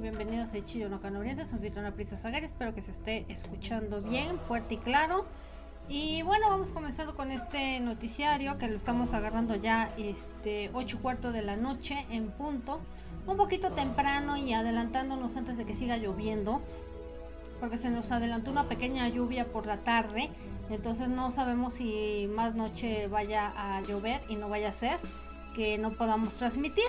Bienvenidos a Chillo no Oriente, soy Vitona Prisa Sagari, espero que se esté escuchando bien, fuerte y claro. Y bueno, vamos comenzando con este noticiario que lo estamos agarrando ya este 8 cuartos de la noche en punto, un poquito temprano y adelantándonos antes de que siga lloviendo, porque se nos adelantó una pequeña lluvia por la tarde, entonces no sabemos si más noche vaya a llover y no vaya a ser que no podamos transmitir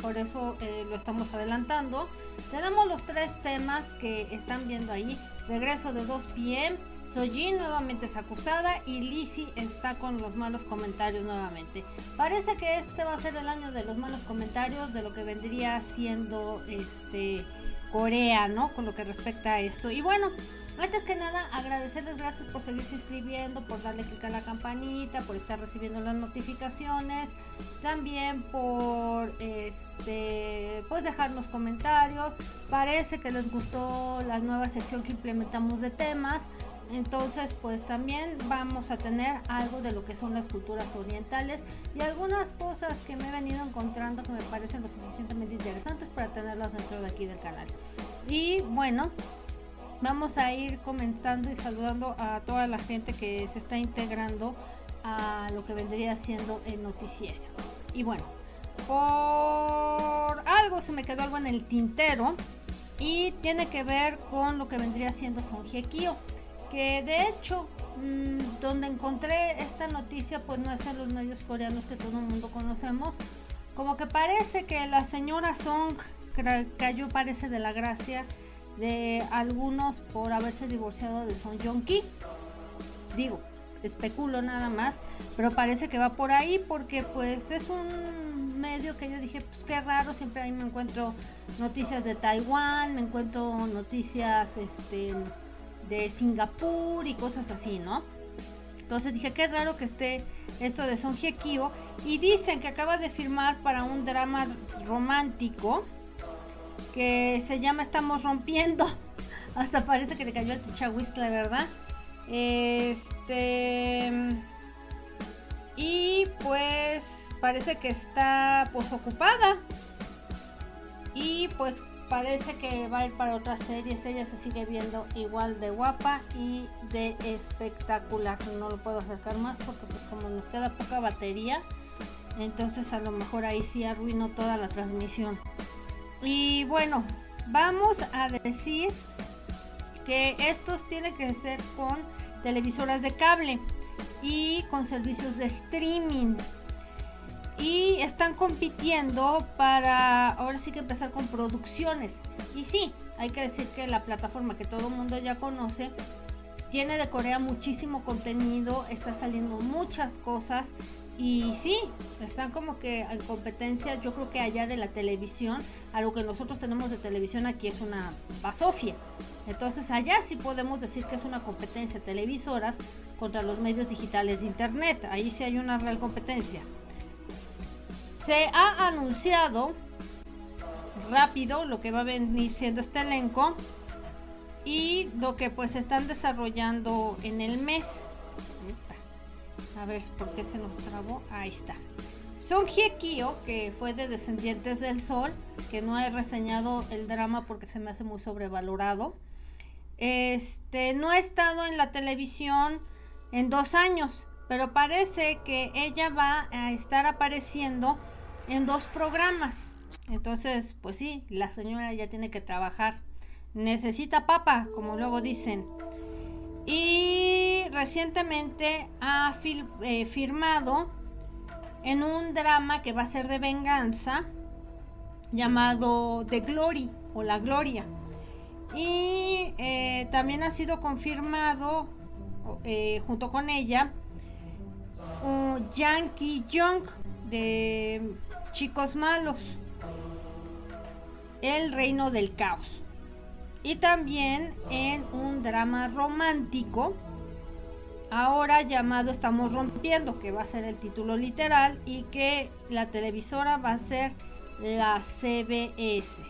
por eso eh, lo estamos adelantando. Tenemos los tres temas que están viendo ahí. Regreso de 2 pm. Sojin nuevamente es acusada y Lizzie está con los malos comentarios nuevamente. Parece que este va a ser el año de los malos comentarios de lo que vendría siendo este Corea, ¿no? Con lo que respecta a esto. Y bueno, antes que nada, agradecerles gracias por seguirse inscribiendo, por darle clic a la campanita, por estar recibiendo las notificaciones, también por este pues dejarnos comentarios. Parece que les gustó la nueva sección que implementamos de temas. Entonces, pues también vamos a tener algo de lo que son las culturas orientales y algunas cosas que me he venido encontrando que me parecen lo suficientemente interesantes para tenerlas dentro de aquí del canal. Y bueno, vamos a ir comenzando y saludando a toda la gente que se está integrando a lo que vendría siendo el noticiero. Y bueno, por algo se me quedó algo en el tintero y tiene que ver con lo que vendría siendo Son Kyo, que de hecho mm, donde encontré esta noticia pues no es en los medios coreanos que todo el mundo conocemos, como que parece que la señora Song cayó parece de la gracia de algunos por haberse divorciado de Son Jong-ki. Digo, especulo nada más, pero parece que va por ahí porque pues es un medio que yo dije, pues qué raro, siempre ahí me encuentro noticias de Taiwán, me encuentro noticias este de Singapur y cosas así, ¿no? Entonces dije, qué raro que esté esto de Son Hye Kyo y dicen que acaba de firmar para un drama romántico que se llama Estamos rompiendo. Hasta parece que le cayó a la ¿verdad? Este. Y pues parece que está pues ocupada. Y pues parece que va a ir para otras series. Ella se sigue viendo igual de guapa y de espectacular. No lo puedo acercar más porque pues como nos queda poca batería. Entonces a lo mejor ahí sí arruino toda la transmisión. Y bueno, vamos a decir que estos tienen que ser con televisoras de cable y con servicios de streaming. Y están compitiendo para ahora sí que empezar con producciones. Y sí, hay que decir que la plataforma que todo el mundo ya conoce tiene de Corea muchísimo contenido, está saliendo muchas cosas y sí, están como que en competencia, yo creo que allá de la televisión, algo que nosotros tenemos de televisión aquí es una basofia. Entonces allá sí podemos decir que es una competencia televisoras contra los medios digitales de internet. Ahí sí hay una real competencia. Se ha anunciado rápido lo que va a venir siendo este elenco y lo que pues están desarrollando en el mes. A ver, ¿por qué se nos trabó? Ahí está. Son Hye Kyo, que fue de Descendientes del Sol, que no he reseñado el drama porque se me hace muy sobrevalorado. Este, no ha estado en la televisión en dos años, pero parece que ella va a estar apareciendo en dos programas. Entonces, pues sí, la señora ya tiene que trabajar. Necesita papa, como luego dicen. Y recientemente ha eh, firmado en un drama que va a ser de venganza llamado The Glory o La Gloria. Y eh, también ha sido confirmado eh, junto con ella Yankee Young de Chicos Malos, El Reino del Caos y también en un drama romántico ahora llamado Estamos rompiendo, que va a ser el título literal y que la televisora va a ser la CBS.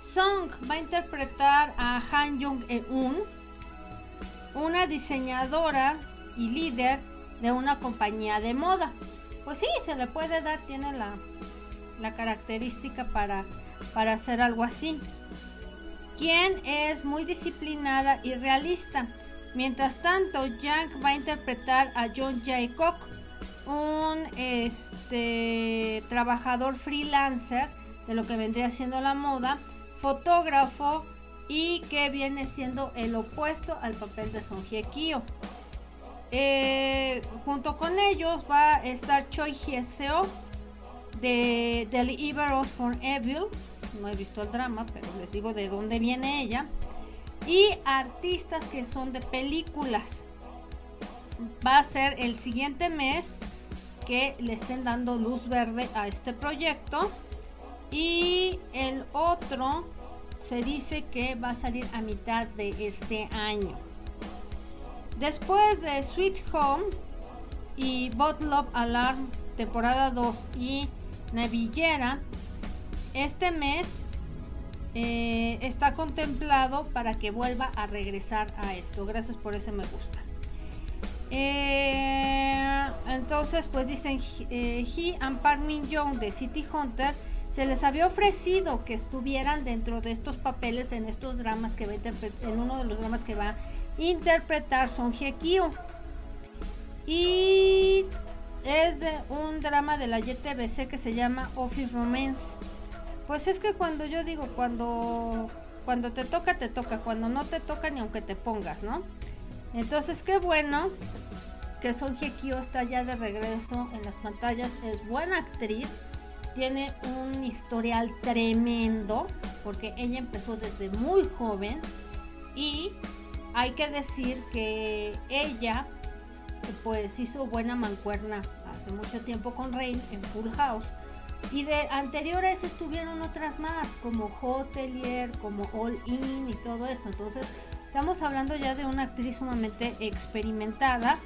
Song va a interpretar a Han Jung-eun, una diseñadora y líder de una compañía de moda. Pues sí, se le puede dar, tiene la, la característica para, para hacer algo así. Quien es muy disciplinada y realista. Mientras tanto, Yang va a interpretar a John Jaycock, un este, trabajador freelancer de lo que vendría siendo la moda, fotógrafo y que viene siendo el opuesto al papel de Song Hye Kyo. Eh, junto con ellos va a estar Choi Hye Seo de Deliver Us for Evil. No he visto el drama, pero les digo de dónde viene ella. Y artistas que son de películas. Va a ser el siguiente mes que le estén dando luz verde a este proyecto. Y el otro se dice que va a salir a mitad de este año. Después de Sweet Home y Bot Love Alarm temporada 2 y Navillera, este mes eh, está contemplado para que vuelva a regresar a esto. Gracias por ese me gusta. Eh, entonces, pues dicen eh, He and Park Min Young de City Hunter se les había ofrecido que estuvieran dentro de estos papeles en estos dramas que va a en uno de los dramas que va interpretar Son Hye Kyo. Y es de un drama de la YTBC que se llama Office Romance. Pues es que cuando yo digo, cuando, cuando te toca, te toca. Cuando no te toca, ni aunque te pongas, ¿no? Entonces, qué bueno que Son Hye Kyo está ya de regreso en las pantallas. Es buena actriz. Tiene un historial tremendo. Porque ella empezó desde muy joven. Y hay que decir que ella pues hizo buena mancuerna hace mucho tiempo con Rain en Full House y de anteriores estuvieron otras más como Hotelier, como All In y todo eso. Entonces estamos hablando ya de una actriz sumamente experimentada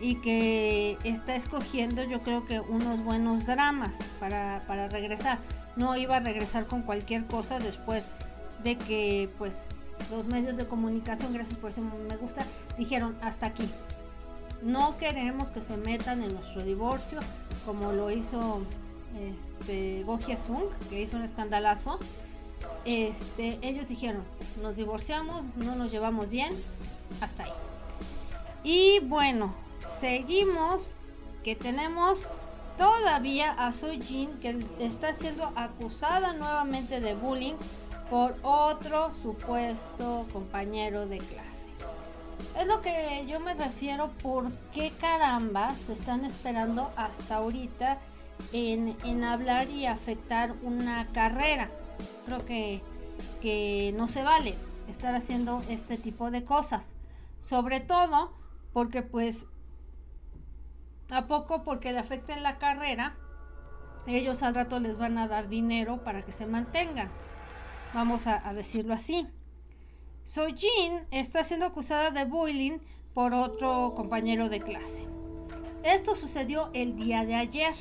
y que está escogiendo yo creo que unos buenos dramas para, para regresar. No iba a regresar con cualquier cosa después de que pues los medios de comunicación, gracias por ese me gusta, dijeron hasta aquí. No queremos que se metan en nuestro divorcio, como lo hizo este Go Sung, que hizo un escandalazo. Este, ellos dijeron, nos divorciamos, no nos llevamos bien, hasta ahí. Y bueno, seguimos que tenemos todavía a Jin que está siendo acusada nuevamente de bullying por otro supuesto compañero de clase. Es lo que yo me refiero, ¿por qué carambas se están esperando hasta ahorita en, hablar y afectar una carrera? Creo que, que no se vale estar haciendo este tipo de cosas. Sobre todo porque pues a poco porque le afecten la carrera, ellos al rato les van a dar dinero para que se mantengan. Vamos a, decirlo así. Sojin está siendo acusada de bullying por otro compañero de clase. Esto sucedió el día de ayer,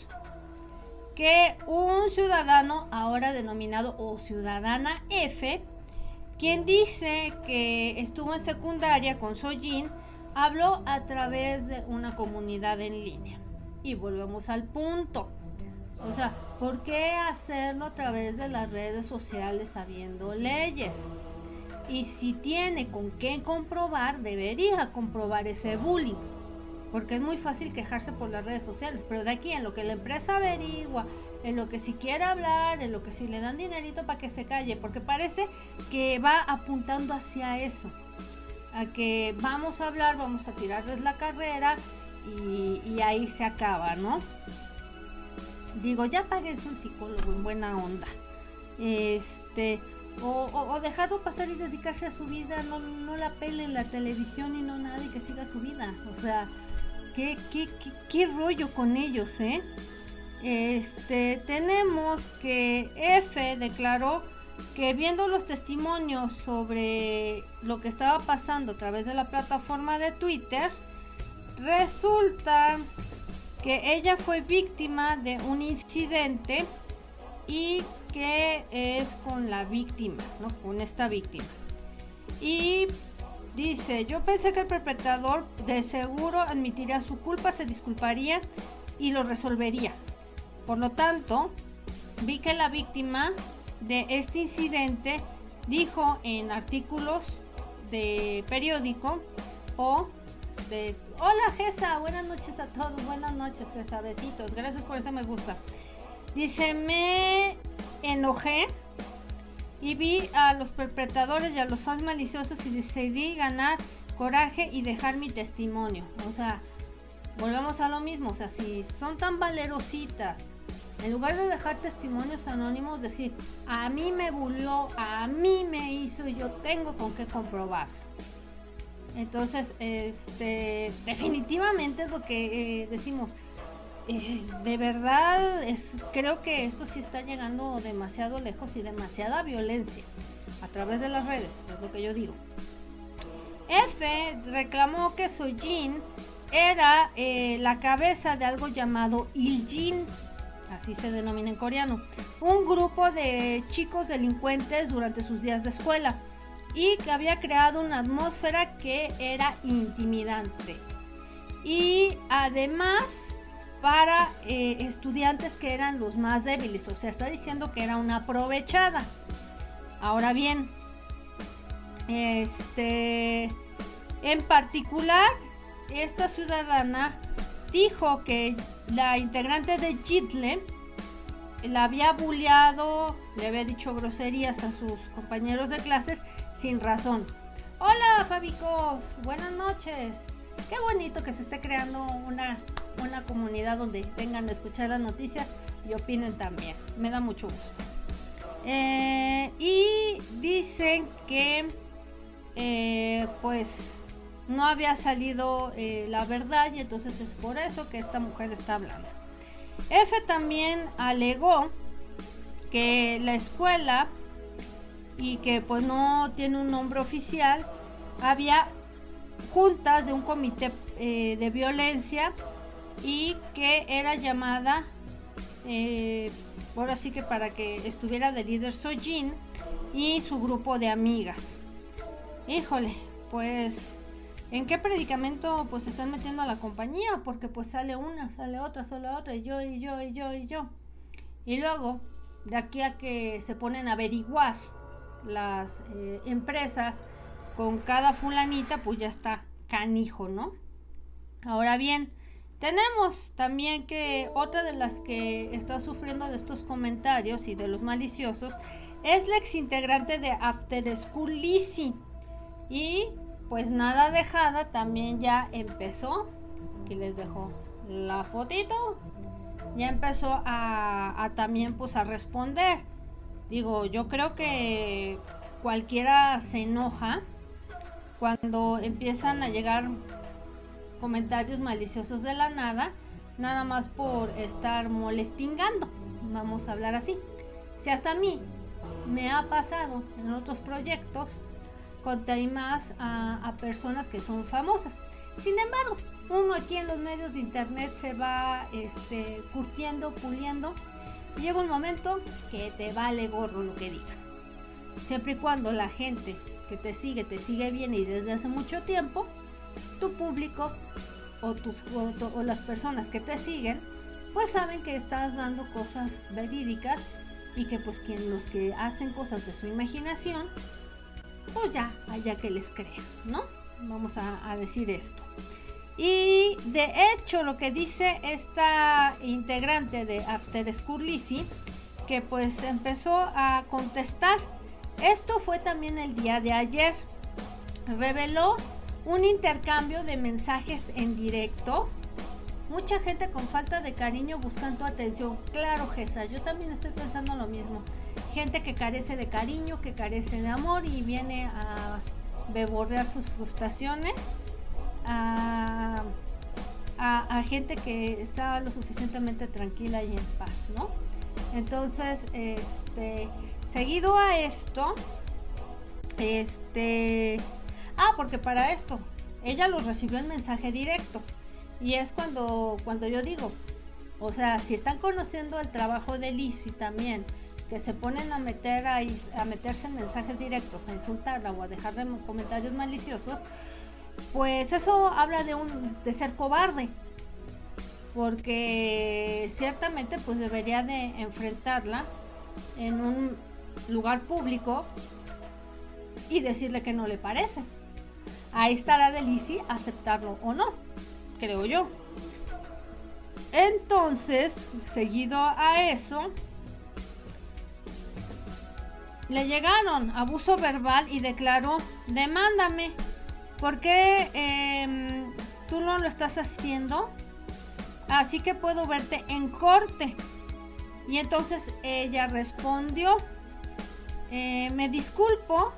que un ciudadano, ahora denominado o ciudadana F, quien dice que estuvo en secundaria con Sojin, habló a través de una comunidad en línea. Y volvemos al punto. O sea, ¿por qué hacerlo a través de las redes sociales sabiendo leyes? Y si tiene con qué comprobar, debería comprobar ese bullying. Porque es muy fácil quejarse por las redes sociales, pero de aquí en lo que la empresa averigua, en lo que si quiere hablar, en lo que si le dan dinerito para que se calle, porque parece que va apuntando hacia eso, a que vamos a hablar, vamos a tirarles la carrera y, y ahí se acaba, ¿no? digo, ya pagues un psicólogo en buena onda. Este, o, dejarlo pasar y dedicarse a su vida, no, no la pele en la televisión y no nadie que siga su vida. O sea, qué, qué, qué, qué rollo con ellos, ¿eh? Este, tenemos que F declaró que viendo los testimonios sobre lo que estaba pasando a través de la plataforma de Twitter, resulta que ella fue víctima de un incidente y que es con la víctima, ¿no? Con esta víctima. Y dice, yo pensé que el perpetrador de seguro admitiría su culpa, se disculparía y lo resolvería. Por lo tanto, vi que la víctima de este incidente dijo en artículos de periódico o de hola Gesa, buenas noches a todos, buenas noches Gesa, besitos, gracias por ese me gusta. Dice, me enojé y vi a los perpetradores y a los fans maliciosos y decidí ganar coraje y dejar mi testimonio. O sea, volvemos a lo mismo, o sea, si son tan valerositas, en lugar de dejar testimonios anónimos, decir, a mí me bulió, a mí me hizo y yo tengo con qué comprobar. Entonces, este, definitivamente es lo que eh, decimos. Eh, de verdad, creo que esto sí está llegando demasiado lejos y demasiada violencia a través de las redes, es lo que yo digo. F reclamó que Sojin era eh, la cabeza de algo llamado Iljin, así se denomina en coreano, un grupo de chicos delincuentes durante sus días de escuela y que había creado una atmósfera que era intimidante. Y además para eh, estudiantes que eran los más débiles, o sea, está diciendo que era una aprovechada. Ahora bien, este, en particular, esta ciudadana dijo que la integrante de Jitle la había bulleado, le había dicho groserías a sus compañeros de clases sin razón. Hola, Fabicos, buenas noches. Qué bonito que se esté creando una, una comunidad donde vengan a escuchar las noticias y opinen también. Me da mucho gusto. Eh, y dicen que eh, pues no había salido eh, la verdad y entonces es por eso que esta mujer está hablando. F también alegó que la escuela y que pues no tiene un nombre oficial, había juntas de un comité eh, de violencia y que era llamada, eh, ahora sí que para que estuviera de líder Sojin y su grupo de amigas. Híjole, pues ¿en qué predicamento pues están metiendo a la compañía? Porque pues sale una, sale otra, sale otra, y yo, y yo, y yo, y yo. Y luego, de aquí a que se ponen a averiguar las eh, empresas con cada fulanita, pues ya está canijo, ¿no? Ahora bien, tenemos también que otra de las que está sufriendo de estos comentarios y de los maliciosos es la exintegrante de After School Lizzie. Y pues nada dejada, también ya empezó. Aquí les dejo la fotito. Ya empezó a, a también pues a responder. Digo, yo creo que cualquiera se enoja cuando empiezan a llegar comentarios maliciosos de la nada, nada más por estar molestingando, vamos a hablar así. Si hasta a mí me ha pasado en otros proyectos, conté más a, personas que son famosas. Sin embargo, uno aquí en los medios de internet se va este, curtiendo, puliendo llega un momento que te vale gorro lo que digan. Siempre y cuando la gente que te sigue te sigue bien y desde hace mucho tiempo, tu público o, tus, o, las personas que te siguen, pues saben que estás dando cosas verídicas y que pues quien los que hacen cosas de su imaginación, pues ya, allá que les crean, ¿no? Vamos a, decir esto. Y de hecho lo que dice esta integrante de After Lizzie, que pues empezó a contestar, esto fue también el día de ayer, reveló un intercambio de mensajes en directo. Mucha gente con falta de cariño buscando atención. Claro, Gesa, yo también estoy pensando lo mismo. Gente que carece de cariño, que carece de amor y viene a beborrear sus frustraciones a, gente que está lo suficientemente tranquila y en paz, ¿no? Entonces, este, seguido a esto, este, ah, porque para esto, ella lo recibió en mensaje directo. Y es cuando, cuando yo digo, o sea, si están conociendo el trabajo de Lizzie también, que se ponen a meter a meterse en mensajes directos, a insultarla o a dejarle comentarios maliciosos, pues eso habla de un de ser cobarde. porque ciertamente pues debería de enfrentarla en un lugar público y decirle que no le parece. Ahí estará de Lizzie aceptarlo o no, creo yo. Entonces, seguido a eso, le llegaron abuso verbal y declaró, demándame, ¿por qué em, tú no lo estás haciendo? Así que puedo verte en corte. Y entonces ella respondió, eh, me disculpo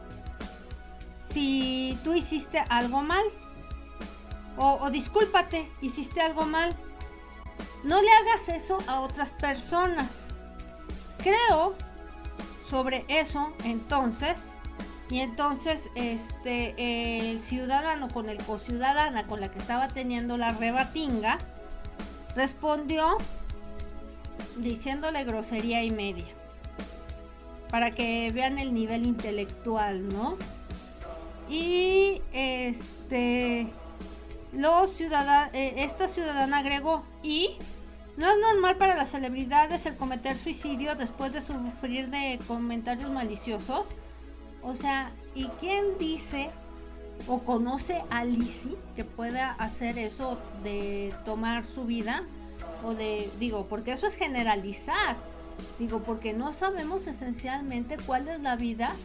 si tú hiciste algo mal. O, discúlpate, hiciste algo mal. No le hagas eso a otras personas. Creo sobre eso entonces y entonces este el ciudadano con el co-ciudadana con la que estaba teniendo la rebatinga respondió diciéndole grosería y media para que vean el nivel intelectual, ¿no? Y este los ciudadanos, eh, esta ciudadana agregó y no es normal para las celebridades el cometer suicidio después de sufrir de comentarios maliciosos. O sea, ¿y quién dice o conoce a Lizzie que pueda hacer eso de tomar su vida? O de, digo, porque eso es generalizar. Digo, porque no sabemos esencialmente cuál es la vida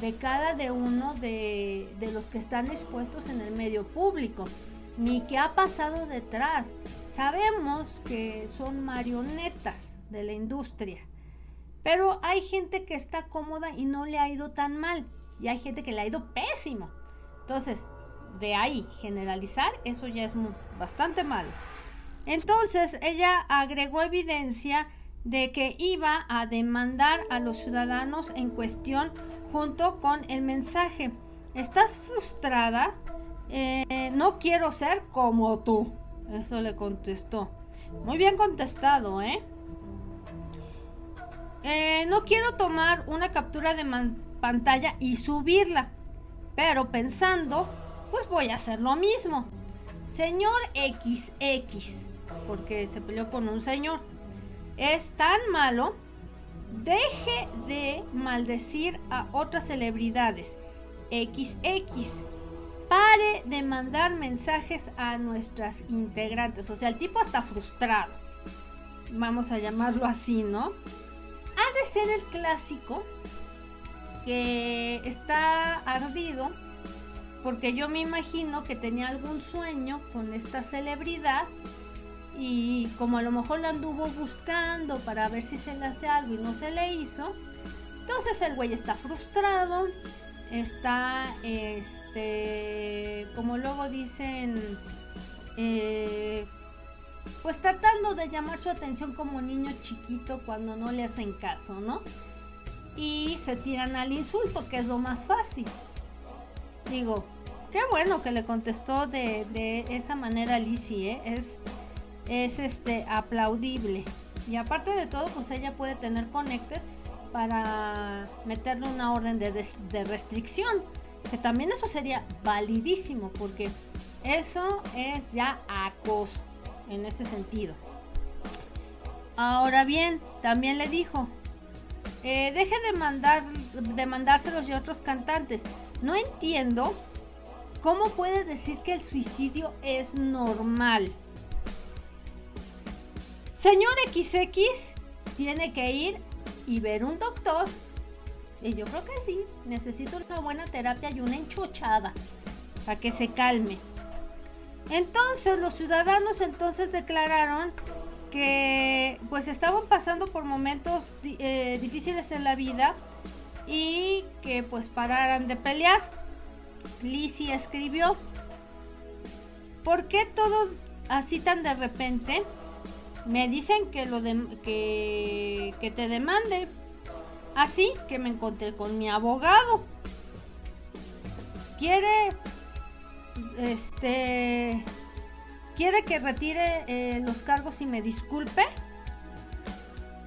de cada de uno de, de los que están expuestos en el medio público ni qué ha pasado detrás. Sabemos que son marionetas de la industria, pero hay gente que está cómoda y no le ha ido tan mal, y hay gente que le ha ido pésimo. Entonces, de ahí generalizar, eso ya es bastante malo. Entonces, ella agregó evidencia de que iba a demandar a los ciudadanos en cuestión junto con el mensaje. ¿Estás frustrada? Eh, no quiero ser como tú. Eso le contestó. Muy bien contestado, ¿eh? eh no quiero tomar una captura de pantalla y subirla. Pero pensando, pues voy a hacer lo mismo. Señor XX, porque se peleó con un señor, es tan malo. Deje de maldecir a otras celebridades. XX pare de mandar mensajes a nuestras integrantes. O sea, el tipo está frustrado. Vamos a llamarlo así, ¿no? Ha de ser el clásico que está ardido porque yo me imagino que tenía algún sueño con esta celebridad y como a lo mejor la anduvo buscando para ver si se le hace algo y no se le hizo, entonces el güey está frustrado, está, este, como luego dicen, eh, pues tratando de llamar su atención como niño chiquito cuando no le hacen caso, ¿no? Y se tiran al insulto, que es lo más fácil. Digo, qué bueno que le contestó de, de esa manera Lizzie, ¿eh? Es, es este, aplaudible. Y aparte de todo, pues ella puede tener conectes para meterle una orden de, restricción, que también eso sería validísimo, porque eso es ya acoso en ese sentido. Ahora bien, también le dijo, eh, deje de, mandar, de mandárselos de otros cantantes. No entiendo cómo puede decir que el suicidio es normal. Señor XX tiene que ir y ver un doctor. Y yo creo que sí, necesito una buena terapia y una enchuchada para que se calme. Entonces los ciudadanos entonces declararon que pues estaban pasando por momentos eh, difíciles en la vida y que pues pararan de pelear. Lizzie escribió, ¿por qué todo así tan de repente? Me dicen que, lo que, que te demande. Así que me encontré con mi abogado. Quiere, este, quiere que retire eh, los cargos y me disculpe.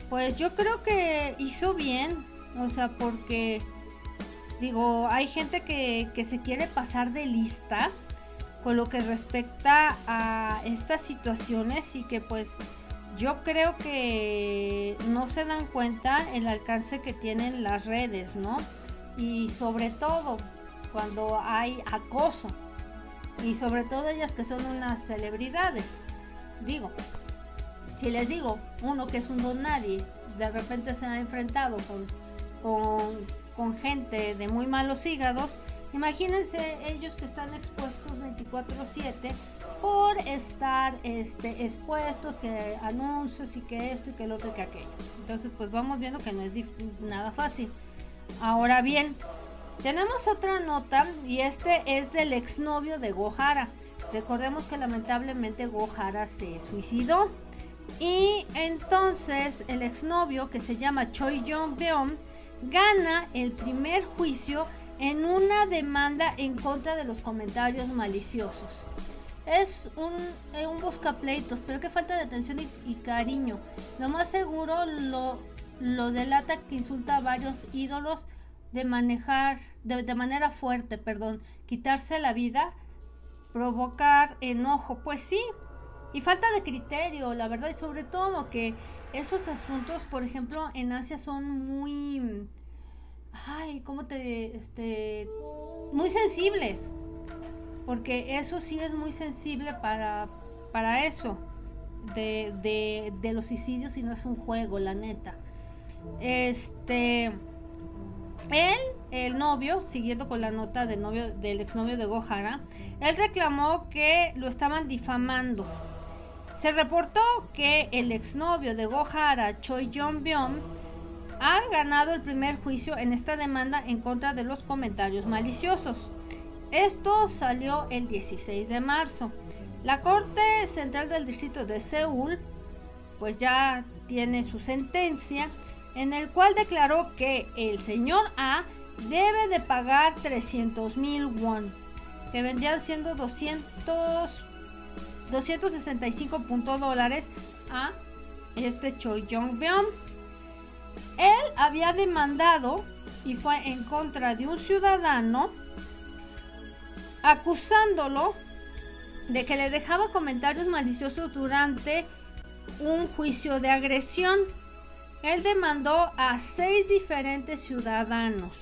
Pues yo creo que hizo bien, o sea, porque, digo, hay gente que, que se quiere pasar de lista con lo que respecta a estas situaciones y que pues yo creo que no se dan cuenta el alcance que tienen las redes, ¿no? Y sobre todo cuando hay acoso. Y sobre todo ellas que son unas celebridades. Digo, si les digo, uno que es un don nadie, de repente se ha enfrentado con, con, con gente de muy malos hígados, imagínense ellos que están expuestos 24/7 por estar este, expuestos, que anuncios y que esto y que lo otro y que aquello. Entonces, pues vamos viendo que no es nada fácil. Ahora bien, tenemos otra nota y este es del exnovio de Gohara. Recordemos que lamentablemente Gohara se suicidó. Y entonces el exnovio que se llama Choi Jong Beom gana el primer juicio en una demanda en contra de los comentarios maliciosos. Es un, eh, un buscapleitos, pero que falta de atención y, cariño. Lo más seguro lo, lo delata que insulta a varios ídolos de manejar, de, de manera fuerte, perdón, quitarse la vida, provocar enojo. Pues sí, y falta de criterio, la verdad, y sobre todo que esos asuntos, por ejemplo, en Asia son muy, ay, ¿cómo te, este, muy sensibles porque eso sí es muy sensible para, para eso, de, los suicidios y no es un juego, la neta. Este, él, el novio, siguiendo con la nota del novio, del exnovio de Gohara, él reclamó que lo estaban difamando. Se reportó que el exnovio de Gohara, Choi Jong-byung, ha ganado el primer juicio en esta demanda en contra de los comentarios maliciosos. Esto salió el 16 de marzo. La Corte Central del Distrito de Seúl pues ya tiene su sentencia en el cual declaró que el señor A debe de pagar 300 mil won, que vendrían siendo 200, 265 dólares a este Choi Jong-beom. Él había demandado y fue en contra de un ciudadano acusándolo de que le dejaba comentarios maliciosos durante un juicio de agresión. Él demandó a seis diferentes ciudadanos,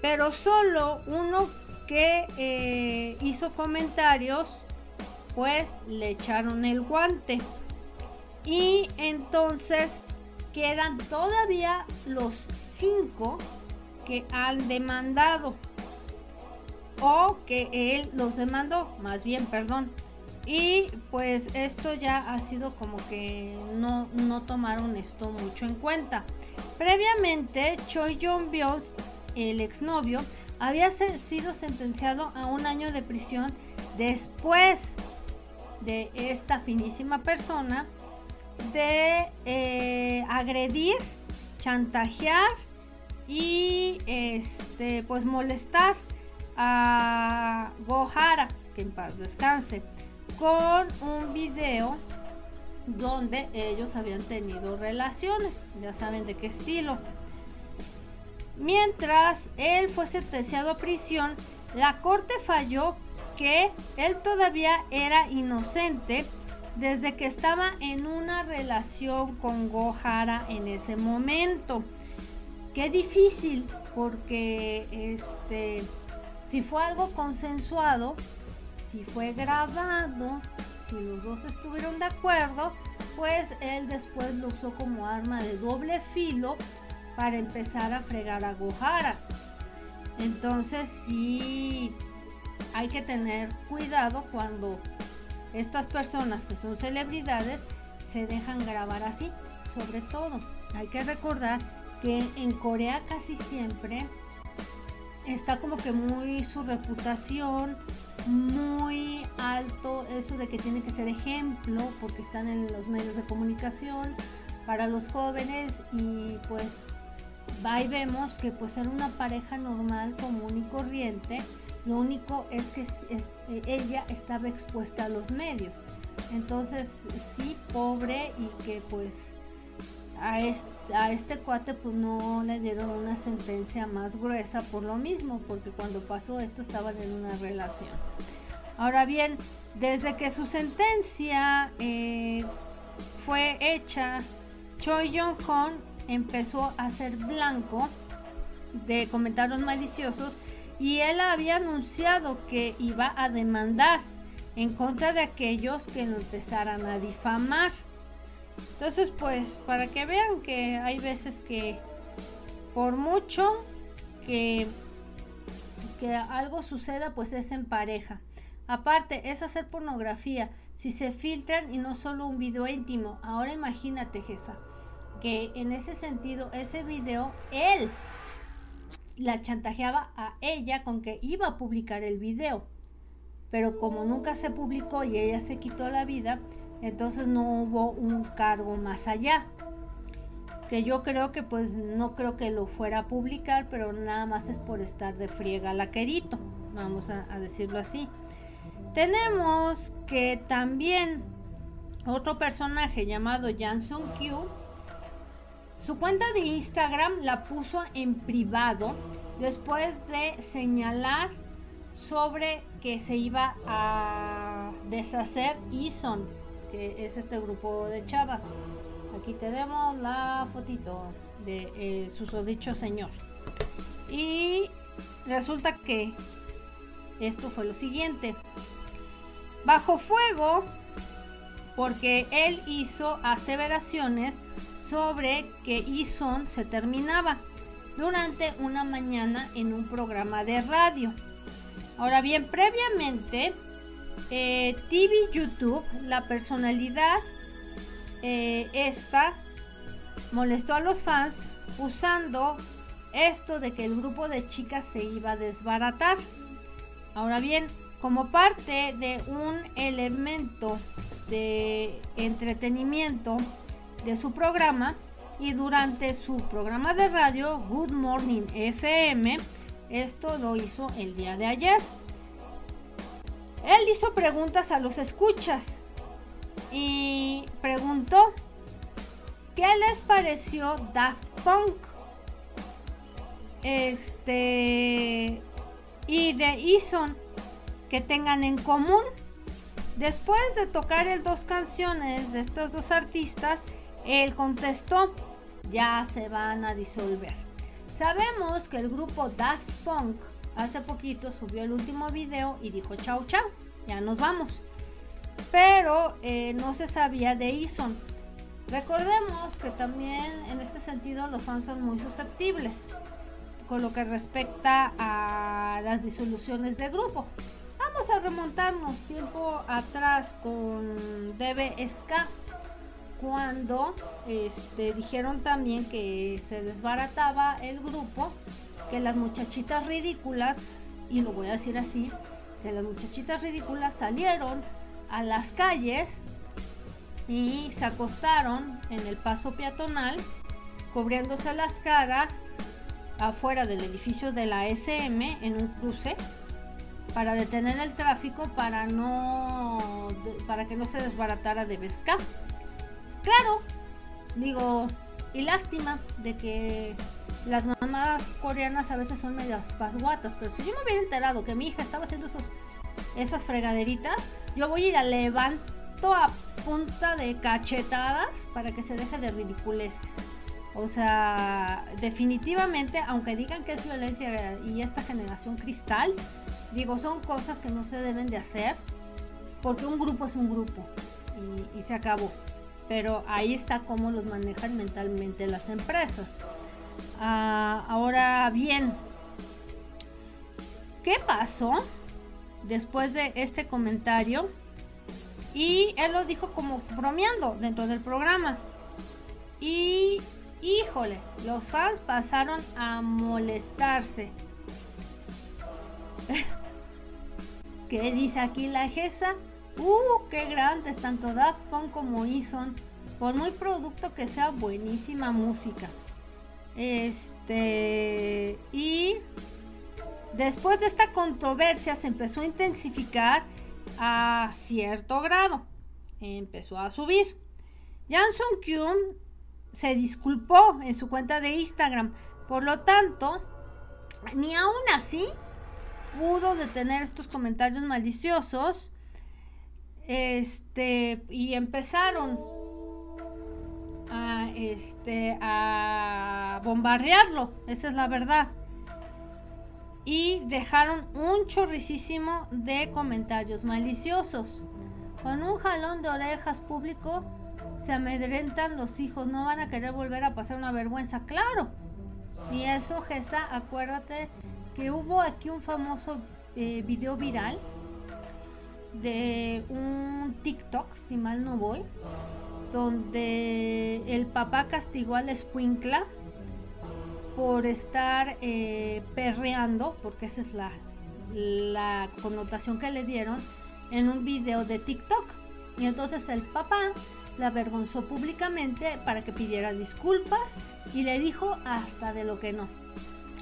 pero solo uno que eh, hizo comentarios, pues le echaron el guante. Y entonces quedan todavía los cinco que han demandado o que él los demandó, más bien, perdón. Y pues esto ya ha sido como que no, no tomaron esto mucho en cuenta. Previamente, Choi Jong Byung, el exnovio, había sido sentenciado a un año de prisión después de esta finísima persona de eh, agredir, chantajear y este pues molestar a Gohara, que en paz descanse, con un video donde ellos habían tenido relaciones, ya saben de qué estilo. Mientras él fue sentenciado a prisión, la corte falló que él todavía era inocente desde que estaba en una relación con Gohara en ese momento. Qué difícil, porque este si fue algo consensuado, si fue grabado, si los dos estuvieron de acuerdo, pues él después lo usó como arma de doble filo para empezar a fregar a Gohara. Entonces sí hay que tener cuidado cuando estas personas que son celebridades se dejan grabar así. Sobre todo, hay que recordar que en Corea casi siempre está como que muy su reputación, muy alto eso de que tiene que ser ejemplo porque están en los medios de comunicación para los jóvenes y pues va y vemos que pues ser una pareja normal, común y corriente, lo único es que ella estaba expuesta a los medios. Entonces sí, pobre y que pues a este cuate pues no le dieron una sentencia más gruesa por lo mismo, porque cuando pasó esto estaban en una relación. Ahora bien, desde que su sentencia eh, fue hecha, Choi Jong-hon empezó a ser blanco de comentarios maliciosos y él había anunciado que iba a demandar en contra de aquellos que lo empezaran a difamar. Entonces, pues, para que vean que hay veces que por mucho que, que algo suceda, pues es en pareja. Aparte, es hacer pornografía. Si se filtran y no solo un video íntimo. Ahora imagínate, Gesa, que en ese sentido, ese video, él la chantajeaba a ella con que iba a publicar el video. Pero como nunca se publicó y ella se quitó la vida, entonces no hubo un cargo más allá. Que yo creo que pues no creo que lo fuera a publicar, pero nada más es por estar de friega la querito, vamos a, decirlo así. Tenemos que también otro personaje llamado Janson Q, su cuenta de Instagram la puso en privado después de señalar sobre que se iba a deshacer Ison, que es este grupo de chavas. Aquí tenemos la fotito de eh, su dicho señor. Y resulta que esto fue lo siguiente. Bajo fuego, porque él hizo aseveraciones sobre que Ison se terminaba durante una mañana en un programa de radio. Ahora bien, previamente, eh, TV YouTube, la personalidad eh, esta molestó a los fans usando esto de que el grupo de chicas se iba a desbaratar. Ahora bien, como parte de un elemento de entretenimiento de su programa y durante su programa de radio Good Morning FM, esto lo hizo el día de ayer. Él hizo preguntas a los escuchas y preguntó ¿qué les pareció Daft Punk? Este y de Ison que tengan en común. Después de tocar el dos canciones de estos dos artistas, él contestó, ya se van a disolver. Sabemos que el grupo Daft Punk hace poquito subió el último video y dijo chao chao, ya nos vamos. Pero eh, no se sabía de Ison. Recordemos que también en este sentido los fans son muy susceptibles con lo que respecta a las disoluciones de grupo. Vamos a remontarnos tiempo atrás con DBSK cuando este, dijeron también que se desbarataba el grupo, que las muchachitas ridículas, y lo voy a decir así, que las muchachitas ridículas salieron a las calles y se acostaron en el paso peatonal, cubriéndose las caras afuera del edificio de la SM en un cruce para detener el tráfico para no para que no se desbaratara de Vesca. Claro, digo, y lástima de que las mamás coreanas a veces son medias pasguatas, pero si yo me hubiera enterado que mi hija estaba haciendo esos, esas fregaderitas, yo voy a ir a levanto a punta de cachetadas para que se deje de ridiculeces. O sea, definitivamente, aunque digan que es violencia y esta generación cristal, digo, son cosas que no se deben de hacer porque un grupo es un grupo y se acabó pero ahí está cómo los manejan mentalmente las empresas. Ah, ahora bien, ¿qué pasó después de este comentario? Y él lo dijo como bromeando dentro del programa. Y híjole, los fans pasaron a molestarse. ¿Qué dice aquí la Gesa? ¡Uh, qué grandes! Tanto Daft Punk como Ison. Por muy producto que sea, buenísima música. Este. Y. Después de esta controversia se empezó a intensificar a cierto grado. Empezó a subir. Jansson Kyun se disculpó en su cuenta de Instagram. Por lo tanto, ni aún así pudo detener estos comentarios maliciosos. Este, y empezaron a, este, a bombardearlo, esa es la verdad. Y dejaron un chorricísimo de comentarios maliciosos. Con un jalón de orejas público se amedrentan los hijos, no van a querer volver a pasar una vergüenza, claro. Y eso, Gesa, acuérdate que hubo aquí un famoso eh, video viral de un TikTok, si mal no voy, donde el papá castigó a la escuincla por estar eh, perreando, porque esa es la, la connotación que le dieron en un video de TikTok. Y entonces el papá la avergonzó públicamente para que pidiera disculpas y le dijo hasta de lo que no.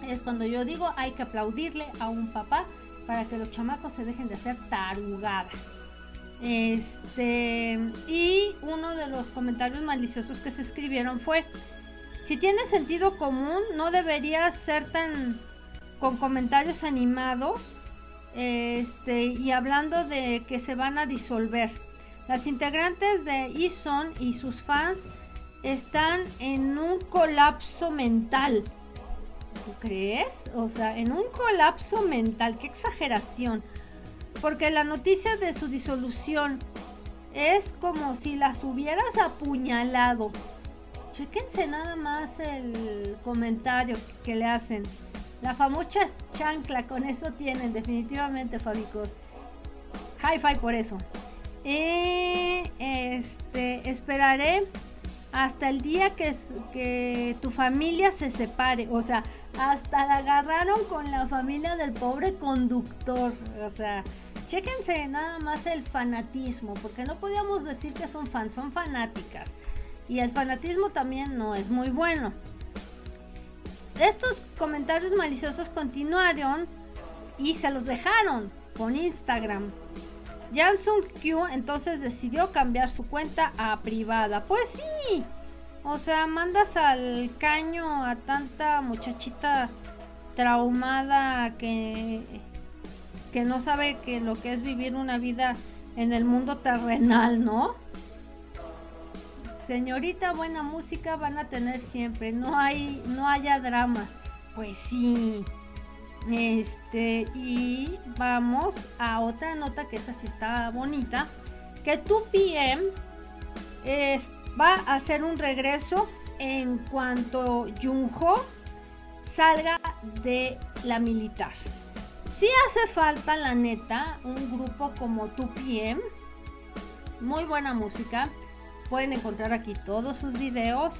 Es cuando yo digo hay que aplaudirle a un papá para que los chamacos se dejen de hacer tarugada. Este, y uno de los comentarios maliciosos que se escribieron fue, si tiene sentido común, no debería ser tan con comentarios animados este, y hablando de que se van a disolver. Las integrantes de Ison y sus fans están en un colapso mental. ¿Tú crees? O sea, en un colapso mental. ¡Qué exageración! Porque la noticia de su disolución es como si las hubieras apuñalado. Chequense nada más el comentario que le hacen. La famosa chancla, con eso tienen definitivamente, Fabicos. Hi-Fi por eso. Este, esperaré hasta el día que, que tu familia se separe. O sea, hasta la agarraron con la familia del pobre conductor. O sea, chéquense nada más el fanatismo, porque no podíamos decir que son fans, son fanáticas. Y el fanatismo también no es muy bueno. Estos comentarios maliciosos continuaron y se los dejaron con Instagram. Jansung Q entonces decidió cambiar su cuenta a privada. Pues sí. O sea, mandas al caño a tanta muchachita traumada que que no sabe que lo que es vivir una vida en el mundo terrenal, ¿no? Señorita, buena música van a tener siempre, no hay no haya dramas. Pues sí. Este, y vamos a otra nota que esa sí está bonita. Que tu PM va a hacer un regreso en cuanto Junho salga de la militar. Si hace falta, la neta, un grupo como tu PM. Muy buena música. Pueden encontrar aquí todos sus videos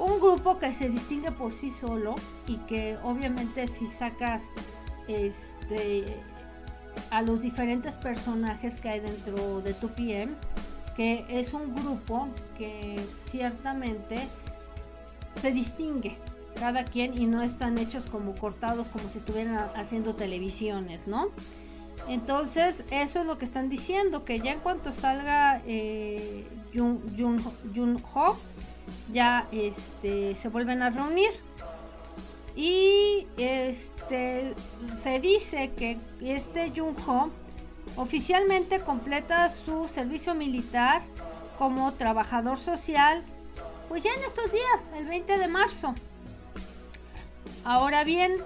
un grupo que se distingue por sí solo y que obviamente si sacas este a los diferentes personajes que hay dentro de tu PM, es un grupo que ciertamente se distingue cada quien y no están hechos como cortados como si estuvieran haciendo televisiones, ¿no? Entonces, eso es lo que están diciendo, que ya en cuanto salga eh, Jun, Ho, ya este, se vuelven a reunir. Y este, se dice que este Jung-ho oficialmente completa su servicio militar como trabajador social, pues ya en estos días, el 20 de marzo. Ahora bien,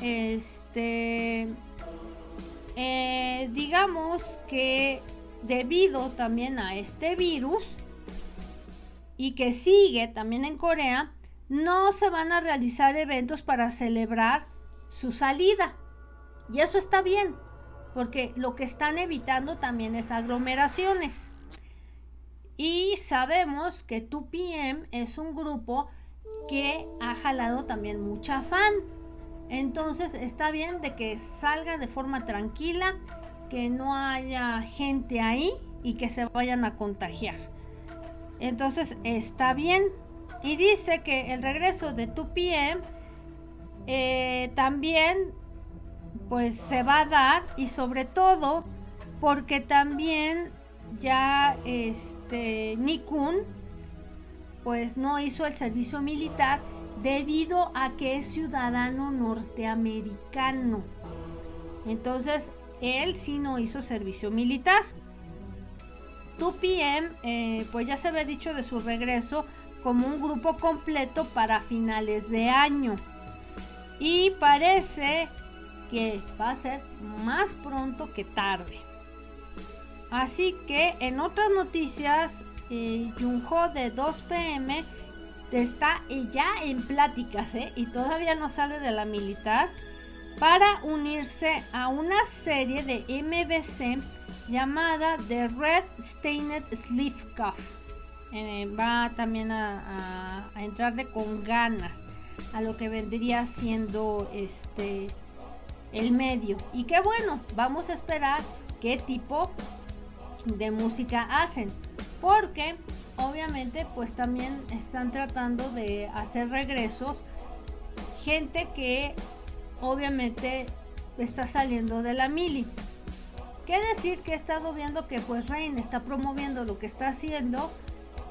este, eh, digamos que debido también a este virus, y que sigue también en Corea, no se van a realizar eventos para celebrar su salida. Y eso está bien, porque lo que están evitando también es aglomeraciones. Y sabemos que 2PM es un grupo que ha jalado también mucha fan. Entonces está bien de que salga de forma tranquila, que no haya gente ahí y que se vayan a contagiar. Entonces está bien. Y dice que el regreso de tu PM eh, también pues se va a dar y sobre todo porque también ya este Nikun pues no hizo el servicio militar debido a que es ciudadano norteamericano. Entonces, él sí no hizo servicio militar. 2PM, eh, pues ya se había dicho de su regreso como un grupo completo para finales de año. Y parece que va a ser más pronto que tarde. Así que en otras noticias, eh, Junho de 2PM está ya en pláticas ¿eh? y todavía no sale de la militar para unirse a una serie de MBC llamada The Red Stained Sleeve Cuff. Eh, va también a, a, entrarle con ganas a lo que vendría siendo este el medio. Y qué bueno, vamos a esperar qué tipo de música hacen. Porque obviamente pues también están tratando de hacer regresos. Gente que obviamente está saliendo de la mili. Qué decir que he estado viendo que pues Rain está promoviendo lo que está haciendo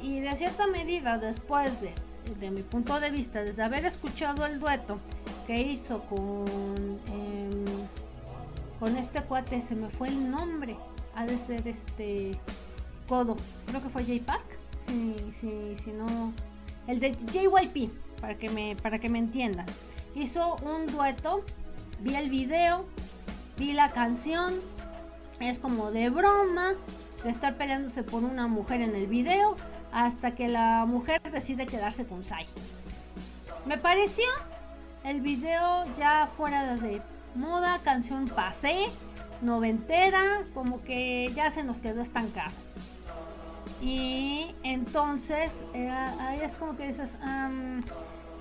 y de cierta medida después de, de mi punto de vista, desde haber escuchado el dueto que hizo con, em, con este cuate, se me fue el nombre, ha de ser este Codo, creo que fue J Park, si, si, si no, el de JYP, para que me, para que me entiendan. Hizo un dueto, vi el video, vi la canción, es como de broma, de estar peleándose por una mujer en el video, hasta que la mujer decide quedarse con Sai. Me pareció el video ya fuera de moda, canción pasé, noventera, como que ya se nos quedó estancado. Y entonces eh, ahí es como que dices,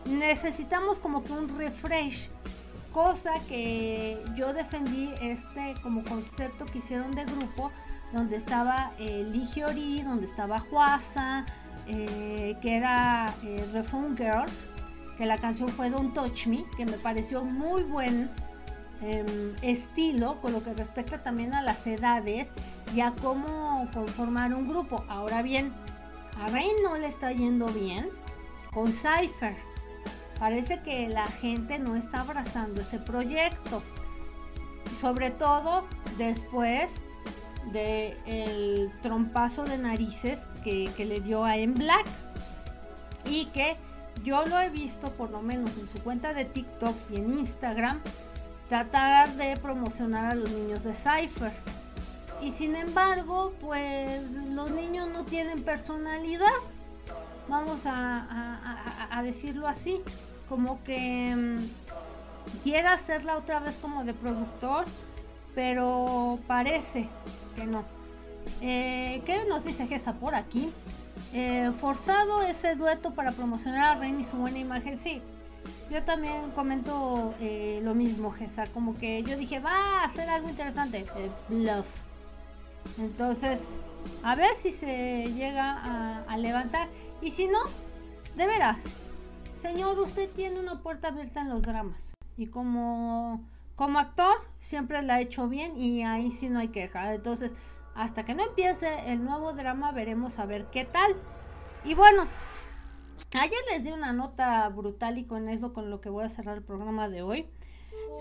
necesitamos como que un refresh cosa que yo defendí este como concepto que hicieron de grupo donde estaba eh, Ligiori, donde estaba Juasa, eh, que era eh, Girls, que la canción fue Don't Touch Me, que me pareció muy buen em, estilo con lo que respecta también a las edades y a cómo conformar un grupo. Ahora bien, a Rain no le está yendo bien con Cypher Parece que la gente no está abrazando ese proyecto. Sobre todo después del el trompazo de narices que, le dio a En Black. Y que yo lo he visto por lo menos en su cuenta de TikTok y en Instagram tratar de promocionar a los niños de Cypher. Y sin embargo, pues los niños no tienen personalidad. Vamos a decirlo así como que mm, quiere hacerla otra vez como de productor, pero parece que no. Eh, ¿Qué nos dice Gesa por aquí? Eh, forzado ese dueto para promocionar a Rain y su buena imagen, sí. Yo también comento eh, lo mismo, Gesa, como que yo dije, va a hacer algo interesante, bluff. Entonces, a ver si se llega a levantar. Y si no, de veras, señor, usted tiene una puerta abierta en los dramas. Y como, como actor, siempre la ha hecho bien y ahí sí no hay queja. Entonces, hasta que no empiece el nuevo drama, veremos a ver qué tal. Y bueno, ayer les di una nota brutal y con eso, con lo que voy a cerrar el programa de hoy,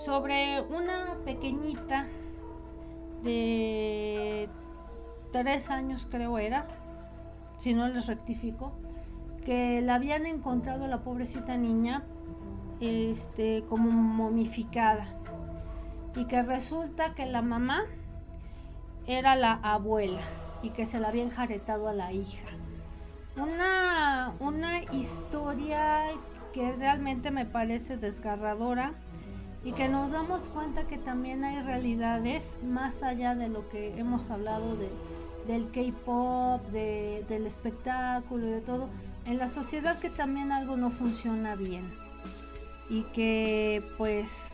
sobre una pequeñita de tres años creo era, si no les rectifico, que la habían encontrado la pobrecita niña este, como momificada y que resulta que la mamá era la abuela y que se la había enjaretado a la hija. Una, una historia que realmente me parece desgarradora y que nos damos cuenta que también hay realidades más allá de lo que hemos hablado de, del K-pop, de, del espectáculo y de todo en la sociedad que también algo no funciona bien y que pues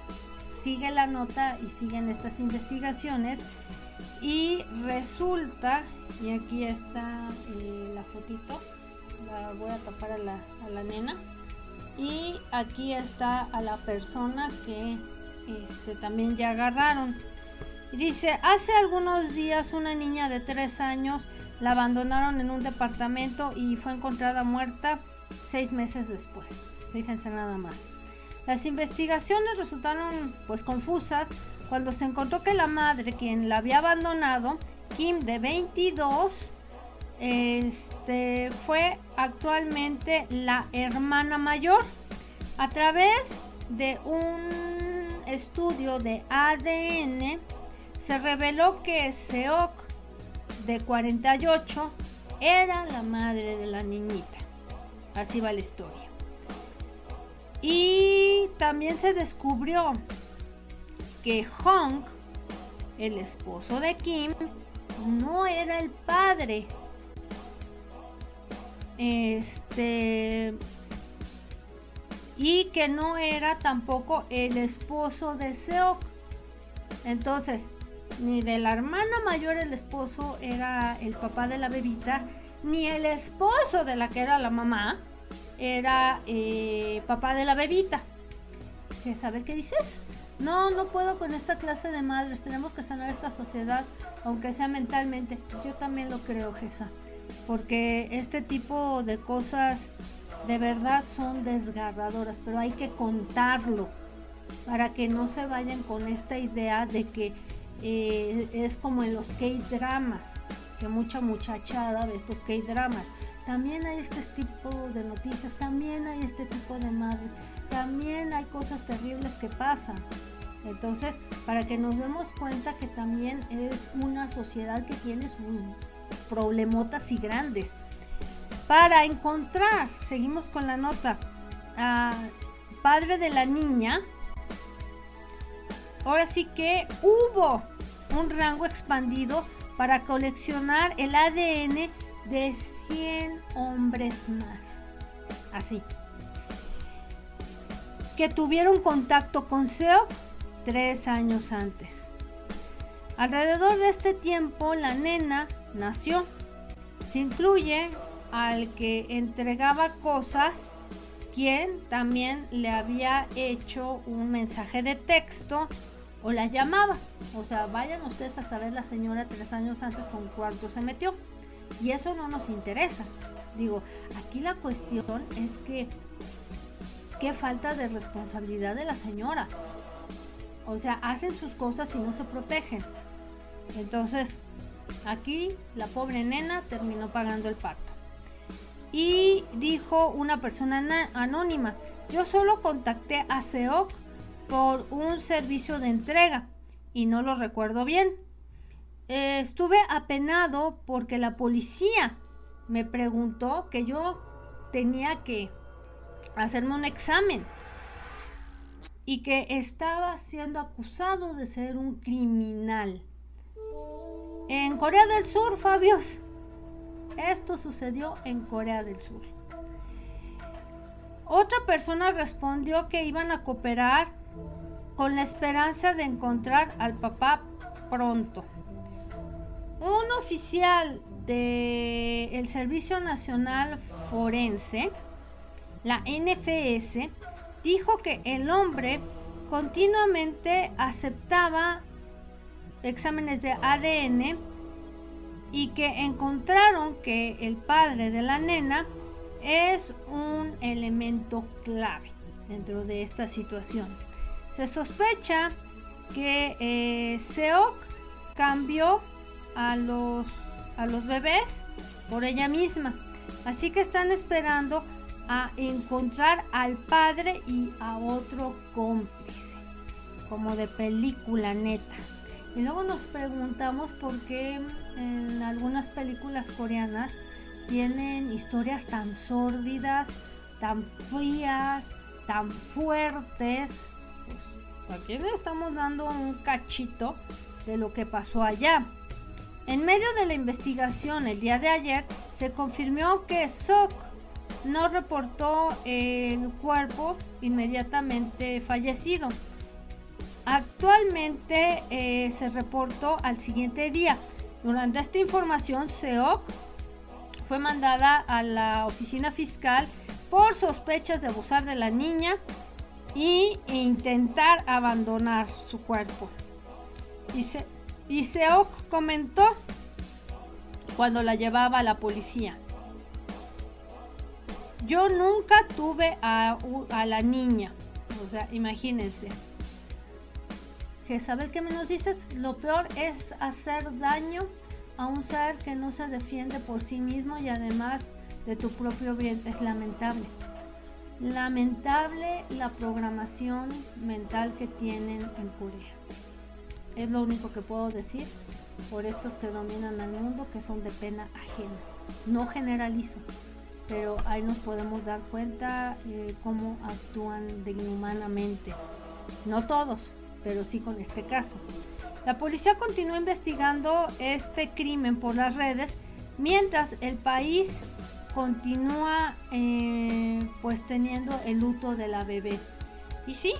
sigue la nota y siguen estas investigaciones y resulta y aquí está eh, la fotito la voy a tapar a la, a la, nena y aquí está a la persona que este, también ya agarraron dice hace algunos días una niña de tres años la abandonaron en un departamento y fue encontrada muerta seis meses después. Fíjense nada más. Las investigaciones resultaron pues confusas cuando se encontró que la madre, quien la había abandonado, Kim de 22, este, fue actualmente la hermana mayor. A través de un estudio de ADN, se reveló que Seok, de 48, era la madre de la niñita. Así va la historia. Y también se descubrió que Hong, el esposo de Kim, no era el padre. Este. Y que no era tampoco el esposo de Seok. Entonces, ni de la hermana mayor el esposo era el papá de la bebita, ni el esposo de la que era la mamá era eh, papá de la bebita. ¿Qué sabes qué dices? No, no puedo con esta clase de madres. Tenemos que sanar esta sociedad, aunque sea mentalmente. Yo también lo creo, Gesa. Porque este tipo de cosas de verdad son desgarradoras, pero hay que contarlo para que no se vayan con esta idea de que eh, es como en los K-dramas, que mucha muchachada de estos K-dramas. También hay este tipo de noticias, también hay este tipo de madres también hay cosas terribles que pasan. Entonces, para que nos demos cuenta que también es una sociedad que tiene sus problemotas y grandes. Para encontrar, seguimos con la nota, padre de la niña, ahora sí que hubo un rango expandido para coleccionar el ADN de 100 hombres más. Así, que tuvieron contacto con Seo tres años antes. Alrededor de este tiempo la nena nació. Se incluye al que entregaba cosas, quien también le había hecho un mensaje de texto o la llamaba. O sea, vayan ustedes a saber la señora tres años antes con cuánto se metió. Y eso no nos interesa. Digo, aquí la cuestión es que qué falta de responsabilidad de la señora. O sea, hacen sus cosas y no se protegen. Entonces, aquí la pobre nena terminó pagando el parto. Y dijo una persona anónima, yo solo contacté a SEOC por un servicio de entrega y no lo recuerdo bien. Estuve apenado porque la policía me preguntó que yo tenía que hacerme un examen y que estaba siendo acusado de ser un criminal. En Corea del Sur, Fabios. Esto sucedió en Corea del Sur. Otra persona respondió que iban a cooperar con la esperanza de encontrar al papá pronto. Un oficial del Servicio Nacional Forense la NFS dijo que el hombre continuamente aceptaba exámenes de ADN y que encontraron que el padre de la nena es un elemento clave dentro de esta situación. Se sospecha que eh, Seok cambió a los, a los bebés por ella misma. Así que están esperando a encontrar al padre y a otro cómplice, como de película neta. Y luego nos preguntamos por qué en algunas películas coreanas tienen historias tan sórdidas, tan frías, tan fuertes. Pues aquí le estamos dando un cachito de lo que pasó allá. En medio de la investigación el día de ayer se confirmó que Sok no reportó el cuerpo inmediatamente fallecido. Actualmente eh, se reportó al siguiente día. Durante esta información, SEOC fue mandada a la oficina fiscal por sospechas de abusar de la niña e intentar abandonar su cuerpo. Y SEOC comentó cuando la llevaba a la policía. Yo nunca tuve a, la niña. O sea, imagínense. Jezabel, ¿qué me nos dices? Lo peor es hacer daño a un ser que no se defiende por sí mismo y además de tu propio bien. Es lamentable. Lamentable la programación mental que tienen en Corea. Es lo único que puedo decir por estos que dominan al mundo que son de pena ajena. No generalizo, pero ahí nos podemos dar cuenta eh, cómo actúan de inhumanamente. No todos, pero sí con este caso. La policía continúa investigando este crimen por las redes mientras el país continúa eh, pues teniendo el luto de la bebé. Y sí,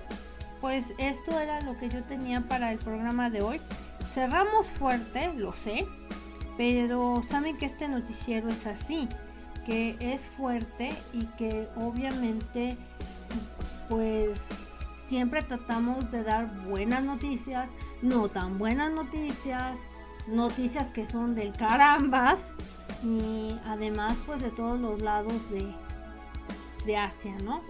pues esto era lo que yo tenía para el programa de hoy. Cerramos fuerte, lo sé, pero saben que este noticiero es así, que es fuerte y que obviamente pues siempre tratamos de dar buenas noticias, no tan buenas noticias, noticias que son del carambas y además pues de todos los lados de, de Asia, ¿no?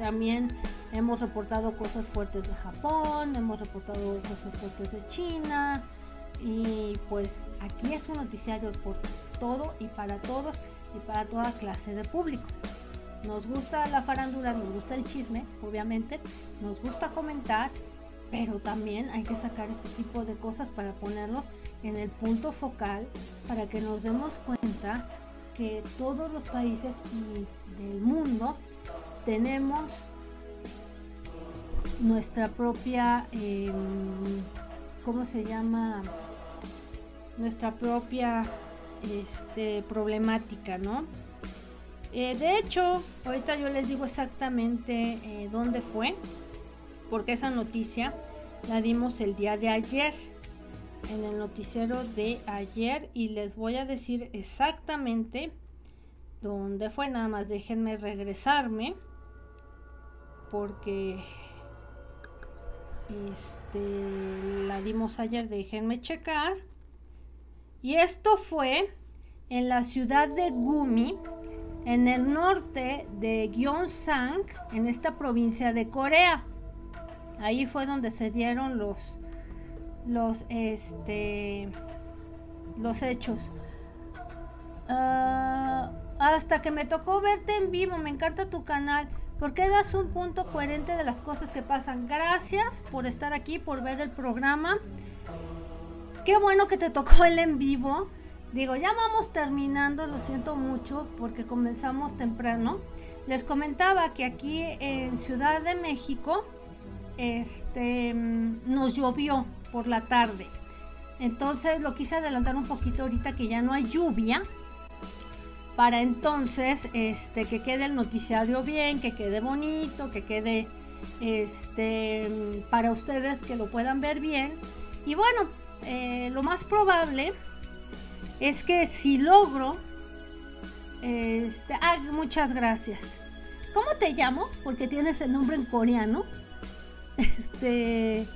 También hemos reportado cosas fuertes de Japón, hemos reportado cosas fuertes de China y pues aquí es un noticiario por todo y para todos y para toda clase de público. Nos gusta la farándula, nos gusta el chisme, obviamente, nos gusta comentar, pero también hay que sacar este tipo de cosas para ponerlos en el punto focal, para que nos demos cuenta que todos los países del mundo tenemos nuestra propia, em, ¿cómo se llama? Nuestra propia este, problemática, ¿no? Eh, de hecho, ahorita yo les digo exactamente eh, dónde fue, porque esa noticia la dimos el día de ayer, en el noticiero de ayer, y les voy a decir exactamente dónde fue. Nada más déjenme regresarme, porque este, la dimos ayer, déjenme checar. Y esto fue en la ciudad de Gumi, en el norte de Gyeongsang, en esta provincia de Corea. Ahí fue donde se dieron los los este los hechos. Ah, hasta que me tocó verte en vivo, me encanta tu canal. Porque das un punto coherente de las cosas que pasan? Gracias por estar aquí, por ver el programa. Qué bueno que te tocó el en vivo. Digo, ya vamos terminando, lo siento mucho porque comenzamos temprano. Les comentaba que aquí en Ciudad de México este, nos llovió por la tarde. Entonces lo quise adelantar un poquito ahorita que ya no hay lluvia. Para entonces este, que quede el noticiario bien, que quede bonito, que quede este, para ustedes que lo puedan ver bien. Y bueno, eh, lo más probable es que si logro... Este, ah, muchas gracias. ¿Cómo te llamo? Porque tienes el nombre en coreano. Este...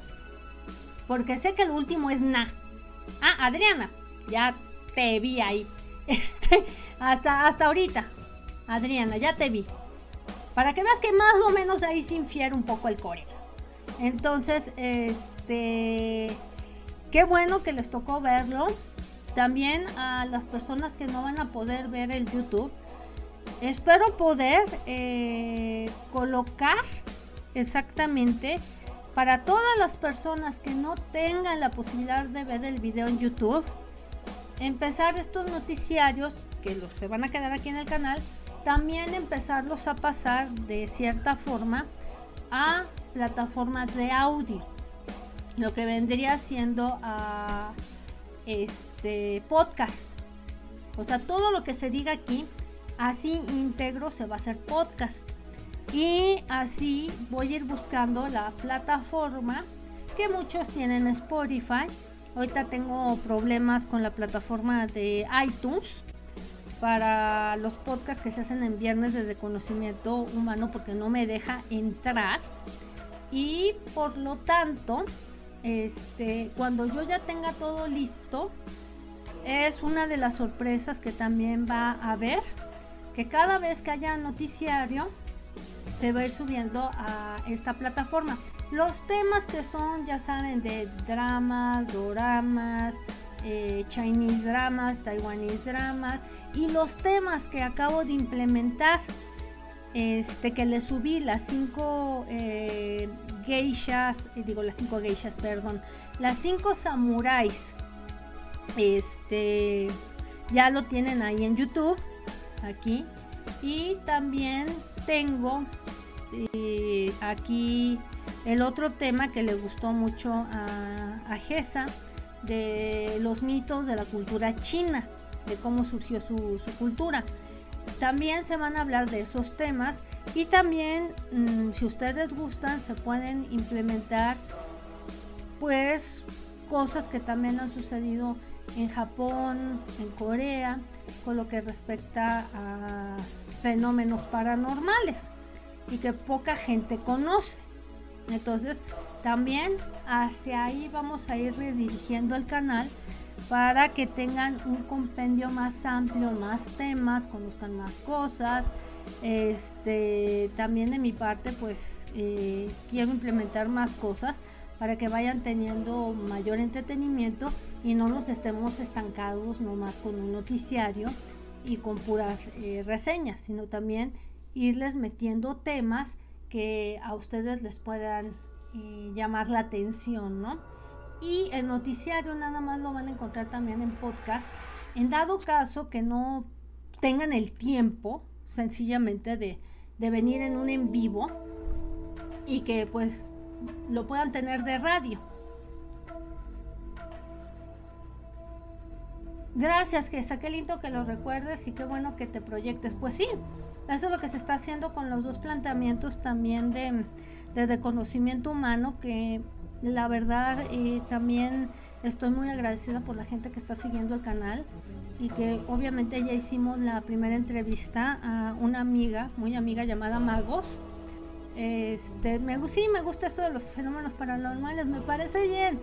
Porque sé que el último es Na. Ah, Adriana. Ya te vi ahí. Este, hasta, hasta ahorita. Adriana, ya te vi. Para que veas que más o menos ahí se infiere un poco el coreano. Entonces, este... Qué bueno que les tocó verlo. También a las personas que no van a poder ver el YouTube, espero poder eh, colocar exactamente para todas las personas que no tengan la posibilidad de ver el video en YouTube, empezar estos noticiarios que los, se van a quedar aquí en el canal, también empezarlos a pasar de cierta forma a plataformas de audio, lo que vendría siendo a este podcast. O sea, todo lo que se diga aquí, así íntegro se va a hacer podcast. Y así voy a ir buscando la plataforma que muchos tienen Spotify. Ahorita tengo problemas con la plataforma de iTunes para los podcasts que se hacen en viernes de conocimiento humano porque no me deja entrar. Y por lo tanto, este, cuando yo ya tenga todo listo, es una de las sorpresas que también va a haber, que cada vez que haya noticiario, se va a ir subiendo a esta plataforma. Los temas que son, ya saben, de dramas, doramas, eh, Chinese dramas, Taiwanese dramas y los temas que acabo de implementar, este que le subí las cinco eh, geishas, eh, digo las cinco geishas, perdón, las cinco samuráis, este ya lo tienen ahí en YouTube, aquí y también tengo aquí el otro tema que le gustó mucho a Gesa de los mitos de la cultura china, de cómo surgió su, cultura. También se van a hablar de esos temas y también mm, si ustedes gustan se pueden implementar pues cosas que también han sucedido en Japón, en Corea, con lo que respecta a fenómenos paranormales y que poca gente conoce. Entonces, también hacia ahí vamos a ir redirigiendo el canal para que tengan un compendio más amplio, más temas, conozcan más cosas. Este, también de mi parte, pues eh, quiero implementar más cosas para que vayan teniendo mayor entretenimiento y no nos estemos estancados nomás con un noticiario y con puras eh, reseñas, sino también irles metiendo temas que a ustedes les puedan eh, llamar la atención, ¿no? Y el noticiario nada más lo van a encontrar también en podcast. En dado caso que no tengan el tiempo, sencillamente, de, de venir en un en vivo y que pues lo puedan tener de radio. Gracias, Gesa, qué lindo que lo recuerdes y qué bueno que te proyectes. Pues sí, eso es lo que se está haciendo con los dos planteamientos también de, de conocimiento humano, que la verdad eh, también estoy muy agradecida por la gente que está siguiendo el canal y que obviamente ya hicimos la primera entrevista a una amiga, muy amiga llamada Magos. Este, me, sí, me gusta esto de los fenómenos paranormales, me parece bien.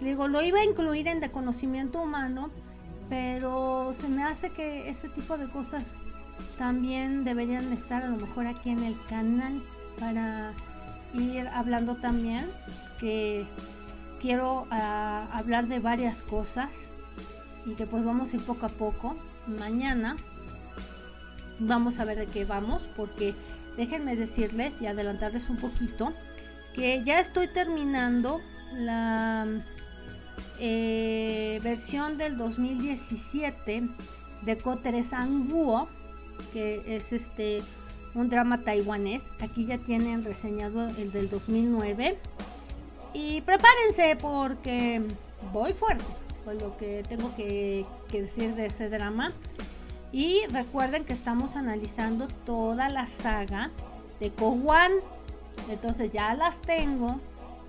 Digo, lo iba a incluir en de conocimiento humano, pero se me hace que ese tipo de cosas también deberían estar a lo mejor aquí en el canal para ir hablando también que quiero ah, hablar de varias cosas y que pues vamos a ir poco a poco. Mañana vamos a ver de qué vamos porque déjenme decirles y adelantarles un poquito que ya estoy terminando la eh, versión del 2017 de Coteres Anguo que es este un drama taiwanés. Aquí ya tienen reseñado el del 2009. Y prepárense porque voy fuerte con lo que tengo que, decir de ese drama. Y recuerden que estamos analizando toda la saga de Kowan. Entonces ya las tengo,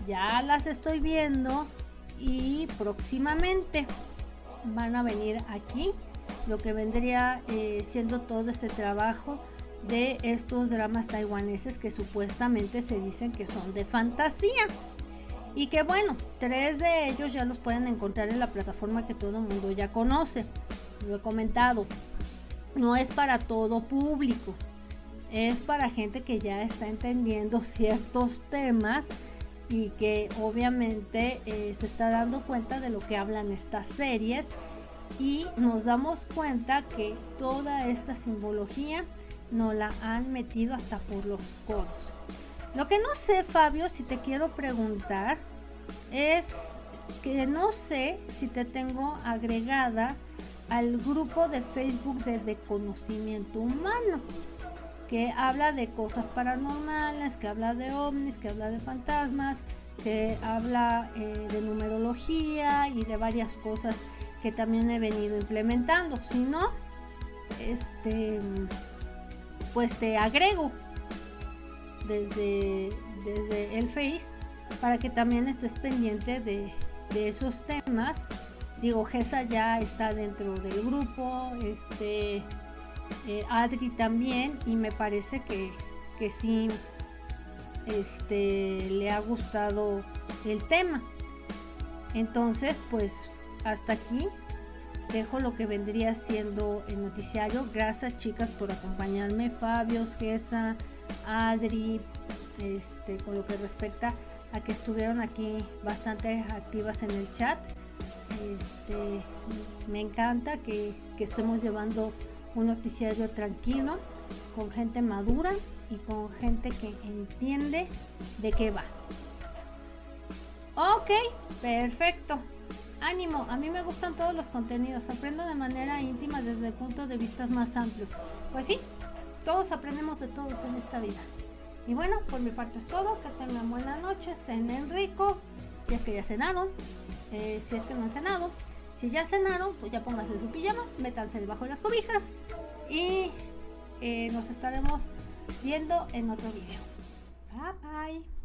ya las estoy viendo y próximamente van a venir aquí lo que vendría eh, siendo todo ese trabajo de estos dramas taiwaneses que supuestamente se dicen que son de fantasía. Y que bueno, tres de ellos ya los pueden encontrar en la plataforma que todo el mundo ya conoce. Lo he comentado. No es para todo público. Es para gente que ya está entendiendo ciertos temas y que obviamente eh, se está dando cuenta de lo que hablan estas series y nos damos cuenta que toda esta simbología nos la han metido hasta por los codos. Lo que no sé, Fabio, si te quiero preguntar, es que no sé si te tengo agregada al grupo de Facebook de, conocimiento humano, que habla de cosas paranormales, que habla de ovnis, que habla de fantasmas, que habla eh, de numerología y de varias cosas que también he venido implementando. Si no, este pues te agrego desde, desde el Face para que también estés pendiente de, esos temas. Digo, Gesa ya está dentro del grupo, este eh, Adri también, y me parece que, que sí este, le ha gustado el tema. Entonces, pues hasta aquí dejo lo que vendría siendo el noticiario. Gracias chicas por acompañarme, Fabio, Gesa, Adri, este, con lo que respecta a que estuvieron aquí bastante activas en el chat. Este, me encanta que, que estemos llevando un noticiario tranquilo, con gente madura y con gente que entiende de qué va. Ok, perfecto. Ánimo, a mí me gustan todos los contenidos, aprendo de manera íntima desde puntos de vista más amplios. Pues sí, todos aprendemos de todos en esta vida. Y bueno, por mi parte es todo, que tengan buenas noches, cenen rico, si es que ya cenaron, eh, si es que no han cenado. Si ya cenaron, pues ya pónganse su pijama, métanse debajo de las cobijas y eh, nos estaremos viendo en otro video. Bye bye.